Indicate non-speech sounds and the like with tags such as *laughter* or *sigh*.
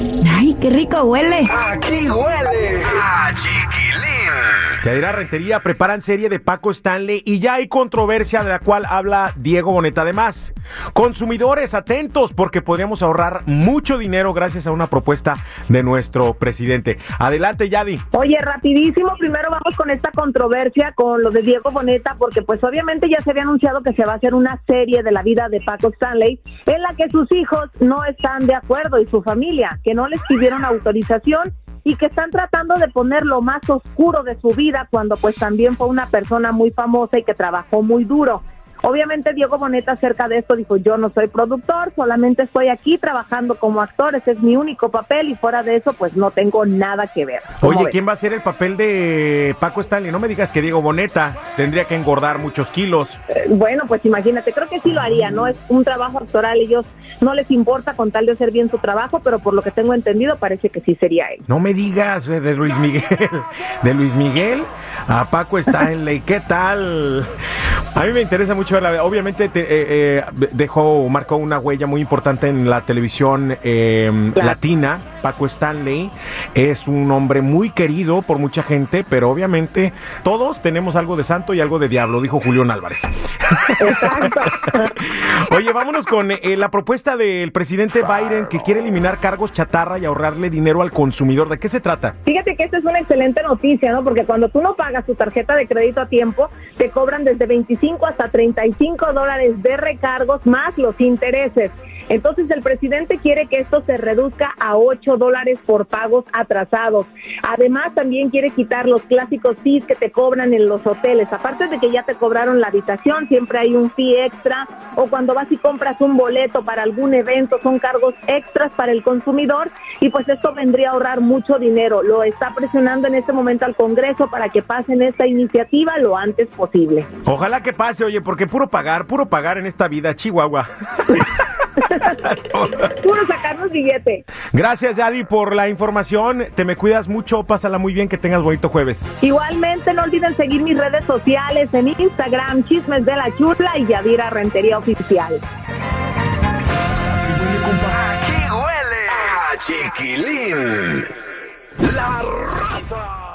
Ay, qué rico huele. Aquí huele a chiquilín. Yadira Rentería preparan serie de Paco Stanley y ya hay controversia de la cual habla Diego Boneta. Además, consumidores atentos porque podríamos ahorrar mucho dinero gracias a una propuesta de nuestro presidente. Adelante, Yadi. Oye, rapidísimo, primero vamos con esta controversia con lo de Diego Boneta, porque pues obviamente ya se había anunciado que se va a hacer una serie de la vida de Paco Stanley en la que sus hijos no están de acuerdo y su familia, que no les pidieron autorización y que están tratando de poner lo más oscuro de su vida cuando pues también fue una persona muy famosa y que trabajó muy duro. Obviamente Diego Boneta acerca de esto dijo, yo no soy productor, solamente estoy aquí trabajando como actor, ese es mi único papel y fuera de eso pues no tengo nada que ver. Oye, ¿quién va a ser el papel de Paco Stanley? No me digas que Diego Boneta tendría que engordar muchos kilos. Eh, bueno, pues imagínate, creo que sí lo haría, ¿no? Es un trabajo actoral, ellos no les importa con tal de hacer bien su trabajo, pero por lo que tengo entendido parece que sí sería él. No me digas de Luis Miguel, *laughs* de Luis Miguel a Paco Stanley, ¿qué tal? A mí me interesa mucho Obviamente eh, eh, dejó, marcó una huella muy importante en la televisión em, latina. Paco Stanley es un hombre muy querido por mucha gente, pero obviamente todos tenemos algo de santo y algo de diablo, dijo Julián Álvarez. Exacto. *laughs* Oye, vámonos con eh, la propuesta del presidente Biden que quiere eliminar cargos chatarra y ahorrarle dinero al consumidor. ¿De qué se trata? Fíjate que esta es una excelente noticia, ¿no? Porque cuando tú no pagas tu tarjeta de crédito a tiempo, te cobran desde 25 hasta 35 dólares de recargos más los intereses. Entonces el presidente quiere que esto se reduzca a 8 dólares por pagos atrasados. Además también quiere quitar los clásicos fees que te cobran en los hoteles. Aparte de que ya te cobraron la habitación, siempre hay un fee extra o cuando vas y compras un boleto para algún evento son cargos extras para el consumidor y pues esto vendría a ahorrar mucho dinero. Lo está presionando en este momento al Congreso para que pasen esta iniciativa lo antes posible. Ojalá que pase, oye, porque puro pagar, puro pagar en esta vida, Chihuahua. *laughs* *laughs* Puro sacarnos billete. Gracias, Yadi, por la información. Te me cuidas mucho, pásala muy bien, que tengas bonito jueves. Igualmente, no olviden seguir mis redes sociales en Instagram, Chismes de la Churla y Yadira Rentería Oficial. Aquí huele a chiquilín. La raza.